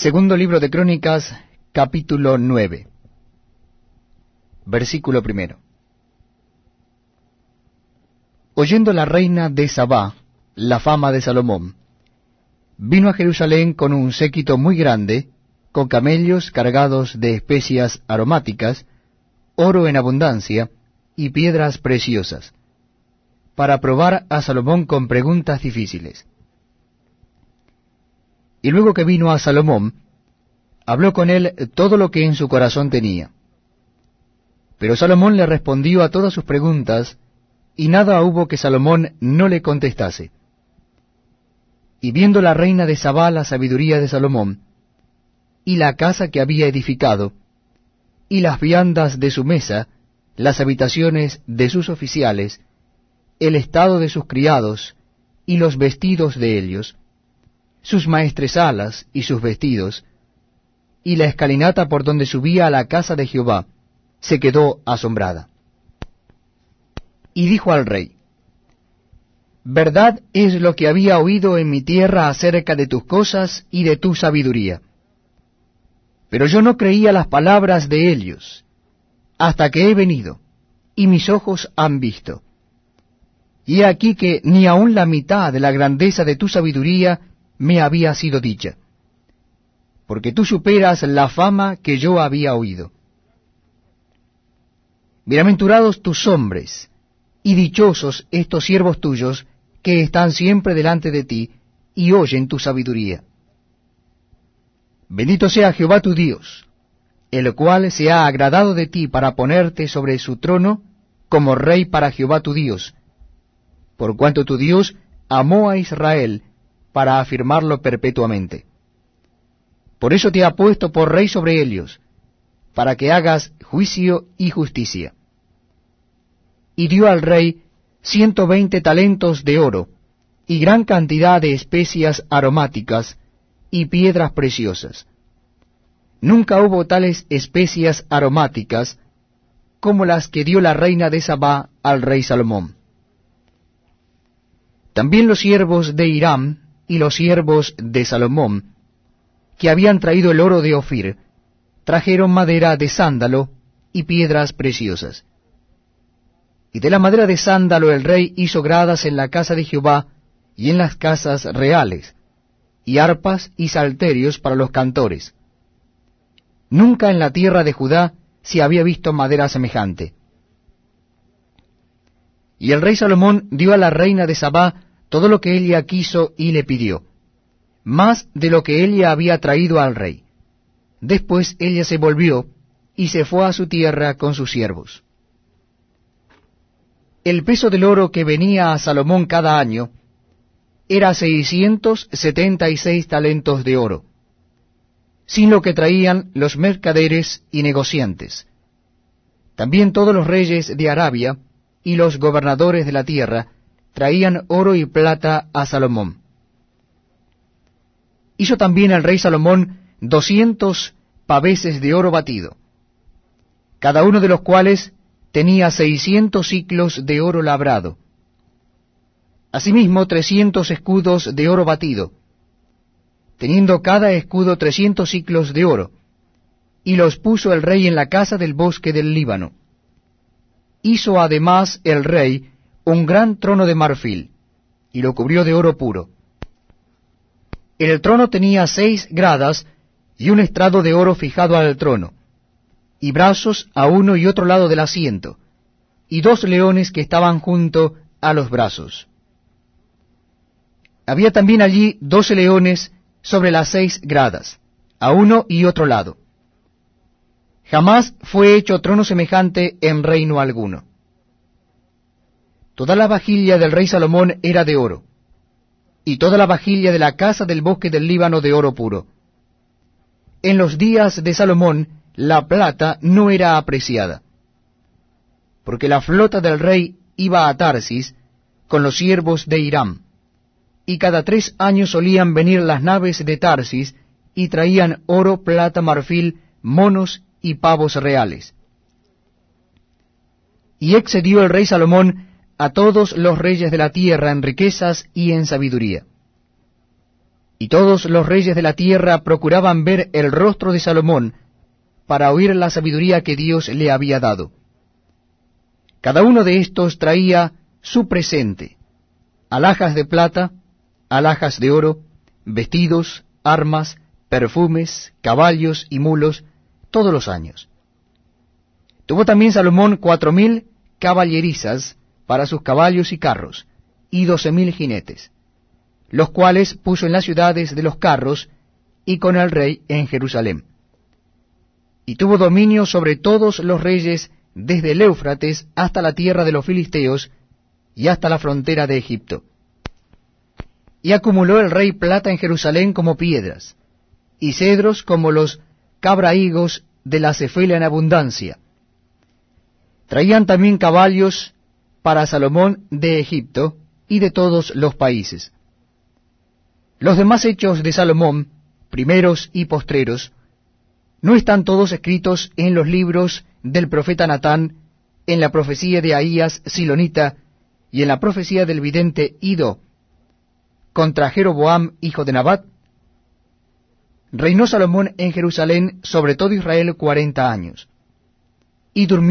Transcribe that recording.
Segundo libro de Crónicas, capítulo 9, versículo primero. Oyendo la reina de Sabá la fama de Salomón, vino a Jerusalén con un séquito muy grande, con camellos cargados de especias aromáticas, oro en abundancia y piedras preciosas, para probar a Salomón con preguntas difíciles. Y luego que vino a Salomón, habló con él todo lo que en su corazón tenía. Pero Salomón le respondió a todas sus preguntas, y nada hubo que Salomón no le contestase. Y viendo la reina de Sabá la sabiduría de Salomón, y la casa que había edificado, y las viandas de su mesa, las habitaciones de sus oficiales, el estado de sus criados, y los vestidos de ellos, sus maestresalas y sus vestidos, y la escalinata por donde subía a la casa de Jehová, se quedó asombrada. Y dijo al rey, Verdad es lo que había oído en mi tierra acerca de tus cosas y de tu sabiduría. Pero yo no creía las palabras de ellos, hasta que he venido, y mis ojos han visto. Y he aquí que ni aun la mitad de la grandeza de tu sabiduría me había sido dicha, porque tú superas la fama que yo había oído. Bienaventurados tus hombres, y dichosos estos siervos tuyos, que están siempre delante de ti, y oyen tu sabiduría. Bendito sea Jehová tu Dios, el cual se ha agradado de ti para ponerte sobre su trono como rey para Jehová tu Dios, por cuanto tu Dios amó a Israel, para afirmarlo perpetuamente. Por eso te ha puesto por rey sobre ellos, para que hagas juicio y justicia. Y dio al rey ciento veinte talentos de oro, y gran cantidad de especias aromáticas, y piedras preciosas. Nunca hubo tales especias aromáticas como las que dio la reina de Sabá al rey Salomón. También los siervos de Hiram y los siervos de Salomón, que habían traído el oro de Ofir, trajeron madera de sándalo y piedras preciosas. Y de la madera de sándalo el rey hizo gradas en la casa de Jehová y en las casas reales, y arpas y salterios para los cantores. Nunca en la tierra de Judá se había visto madera semejante. Y el rey Salomón dio a la reina de Sabá todo lo que ella quiso y le pidió, más de lo que ella había traído al rey. Después ella se volvió y se fue a su tierra con sus siervos. El peso del oro que venía a Salomón cada año era seiscientos setenta y seis talentos de oro, sin lo que traían los mercaderes y negociantes. También todos los reyes de Arabia y los gobernadores de la tierra traían oro y plata a Salomón. Hizo también el rey Salomón doscientos paveses de oro batido, cada uno de los cuales tenía seiscientos ciclos de oro labrado. Asimismo trescientos escudos de oro batido, teniendo cada escudo trescientos ciclos de oro, y los puso el rey en la casa del bosque del Líbano. Hizo además el rey un gran trono de marfil, y lo cubrió de oro puro. El trono tenía seis gradas y un estrado de oro fijado al trono, y brazos a uno y otro lado del asiento, y dos leones que estaban junto a los brazos. Había también allí doce leones sobre las seis gradas, a uno y otro lado. Jamás fue hecho trono semejante en reino alguno. Toda la vajilla del rey Salomón era de oro, y toda la vajilla de la casa del bosque del Líbano de oro puro. En los días de Salomón la plata no era apreciada, porque la flota del rey iba a Tarsis con los siervos de Hiram, y cada tres años solían venir las naves de Tarsis y traían oro, plata, marfil, monos y pavos reales. Y excedió el rey Salomón a todos los reyes de la tierra en riquezas y en sabiduría. Y todos los reyes de la tierra procuraban ver el rostro de Salomón para oír la sabiduría que Dios le había dado. Cada uno de estos traía su presente, alhajas de plata, alhajas de oro, vestidos, armas, perfumes, caballos y mulos, todos los años. Tuvo también Salomón cuatro mil caballerizas para sus caballos y carros, y doce mil jinetes, los cuales puso en las ciudades de los carros y con el rey en Jerusalén. Y tuvo dominio sobre todos los reyes desde el Éufrates hasta la tierra de los filisteos y hasta la frontera de Egipto. Y acumuló el rey plata en Jerusalén como piedras, y cedros como los cabrahigos de la cefela en abundancia. Traían también caballos para Salomón de Egipto y de todos los países. Los demás hechos de Salomón, primeros y postreros, ¿no están todos escritos en los libros del profeta Natán, en la profecía de Ahías Silonita y en la profecía del vidente Ido contra Jeroboam, hijo de Nabat? Reinó Salomón en Jerusalén sobre todo Israel cuarenta años, y durmió